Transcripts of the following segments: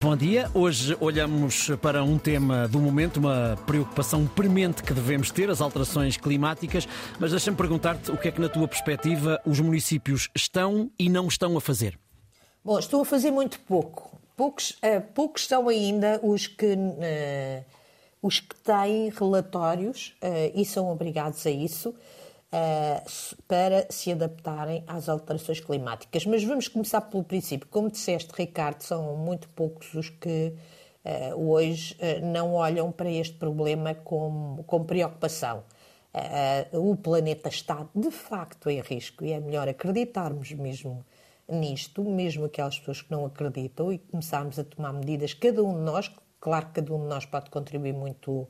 Bom dia. Hoje olhamos para um tema do momento, uma preocupação premente que devemos ter, as alterações climáticas. Mas deixa-me perguntar-te o que é que, na tua perspectiva, os municípios estão e não estão a fazer. Bom, estão a fazer muito pouco. Poucos, uh, poucos são ainda os que, uh, os que têm relatórios uh, e são obrigados a isso para se adaptarem às alterações climáticas. Mas vamos começar pelo princípio. Como disseste, Ricardo, são muito poucos os que uh, hoje uh, não olham para este problema com, com preocupação. o planeta está de facto em risco e é melhor acreditarmos mesmo nisto, mesmo aquelas pessoas que não acreditam, e começarmos a tomar medidas, cada um de nós, claro que cada um de nós pode contribuir muito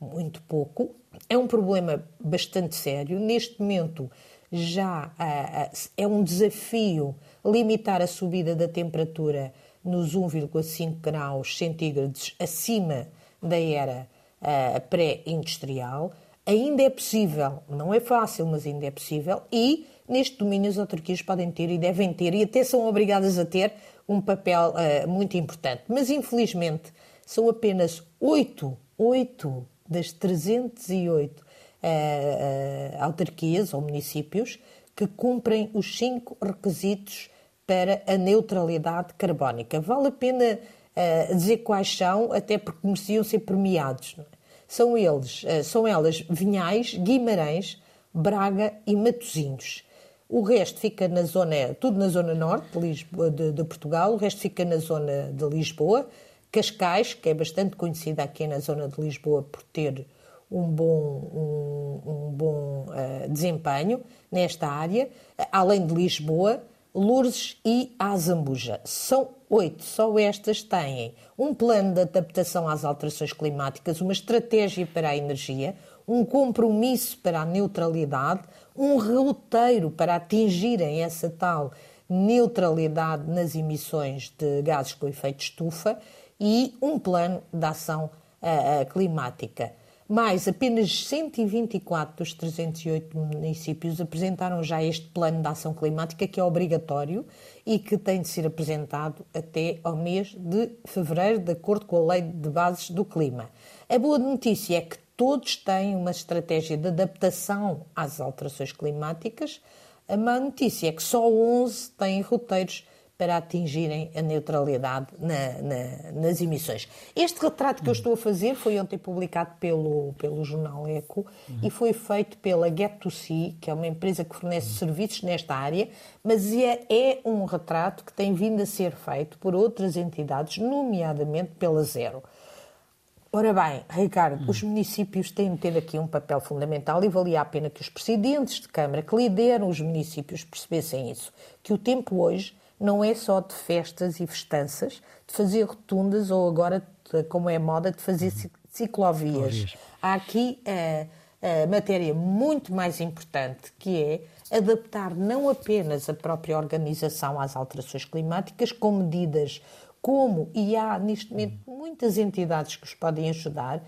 muito pouco. É um problema bastante sério. Neste momento, já uh, é um desafio limitar a subida da temperatura nos 1,5 graus centígrados acima da era uh, pré-industrial. Ainda é possível, não é fácil, mas ainda é possível, e neste domínio as autarquias podem ter e devem ter, e até são obrigadas a ter, um papel uh, muito importante. Mas infelizmente são apenas oito, oito das 308 uh, uh, autarquias ou municípios que cumprem os cinco requisitos para a neutralidade carbónica. Vale a pena uh, dizer quais são, até porque mereciam ser premiados. É? São eles, uh, são elas Vinhais, Guimarães, Braga e Matosinhos. O resto fica na zona, tudo na zona norte de, Lisboa, de, de Portugal, o resto fica na zona de Lisboa, Cascais, que é bastante conhecida aqui na zona de Lisboa por ter um bom, um, um bom uh, desempenho nesta área, além de Lisboa, Lourdes e Azambuja. São oito, só estas têm um plano de adaptação às alterações climáticas, uma estratégia para a energia, um compromisso para a neutralidade, um roteiro para atingirem essa tal neutralidade nas emissões de gases com efeito estufa e um plano de ação uh, climática. Mais apenas 124 dos 308 municípios apresentaram já este plano de ação climática, que é obrigatório e que tem de ser apresentado até ao mês de fevereiro, de acordo com a Lei de Bases do Clima. A boa notícia é que todos têm uma estratégia de adaptação às alterações climáticas. A má notícia é que só 11 têm roteiros para atingirem a neutralidade na, na, nas emissões. Este retrato que eu estou a fazer foi ontem publicado pelo, pelo jornal Eco uhum. e foi feito pela Get2C, que é uma empresa que fornece uhum. serviços nesta área, mas é, é um retrato que tem vindo a ser feito por outras entidades, nomeadamente pela Zero. Ora bem, Ricardo, os municípios têm de ter aqui um papel fundamental e valia a pena que os presidentes de Câmara que lideram os municípios percebessem isso. Que o tempo hoje não é só de festas e festanças, de fazer rotundas ou agora, como é moda, de fazer ciclovias. Há aqui a, a matéria muito mais importante que é adaptar não apenas a própria organização às alterações climáticas, com medidas como, e há neste momento muitas entidades que os podem ajudar,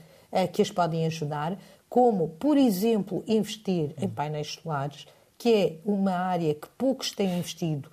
que as podem ajudar, como, por exemplo, investir em painéis solares, que é uma área que poucos têm investido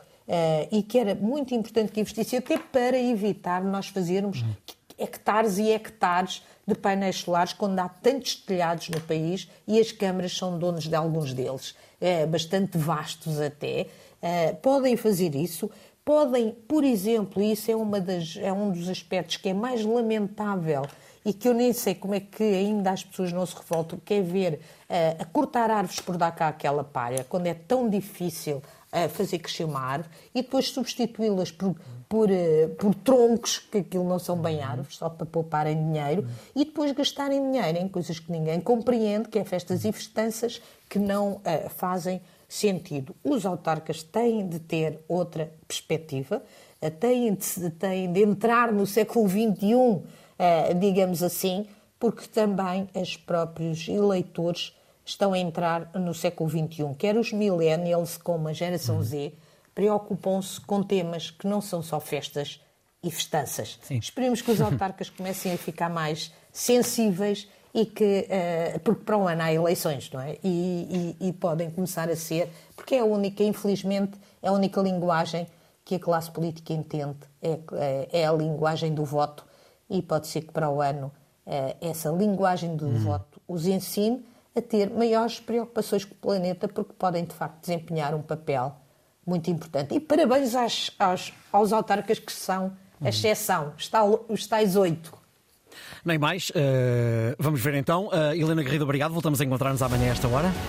e que era muito importante que investisse, até para evitar nós fazermos uhum. hectares e hectares de painéis solares quando há tantos telhados no país e as câmaras são donos de alguns deles, uh, bastante vastos até. Uh, podem fazer isso, podem, por exemplo, e isso é, uma das, é um dos aspectos que é mais lamentável e que eu nem sei como é que ainda as pessoas não se revoltam, que é ver uh, a cortar árvores por dar cá aquela palha, quando é tão difícil a fazer crescer uma árvore e depois substituí-las por, por, uh, por troncos, que aquilo não são bem árvores, só para pouparem dinheiro, e depois gastarem dinheiro em coisas que ninguém compreende, que é festas e festanças que não uh, fazem sentido. Os autarcas têm de ter outra perspectiva, uh, têm, de, têm de entrar no século XXI, digamos assim, porque também os próprios eleitores estão a entrar no século XXI. Quer os millennials, como a geração Z, preocupam-se com temas que não são só festas e festanças. Sim. Esperemos que os autarcas comecem a ficar mais sensíveis e que, uh, porque para um ano há eleições, não é? E, e, e, podem começar a ser, porque é a única, infelizmente, é a única linguagem que a classe política entende, é, é, é a linguagem do voto e pode ser que para o ano eh, essa linguagem do uhum. voto os ensine a ter maiores preocupações com o planeta, porque podem de facto desempenhar um papel muito importante. E parabéns às, aos, autarcas que são a exceção, está, os tais oito. Nem mais. Uh, vamos ver então. Uh, Helena Garrido, obrigado. Voltamos a encontrar-nos amanhã a esta hora.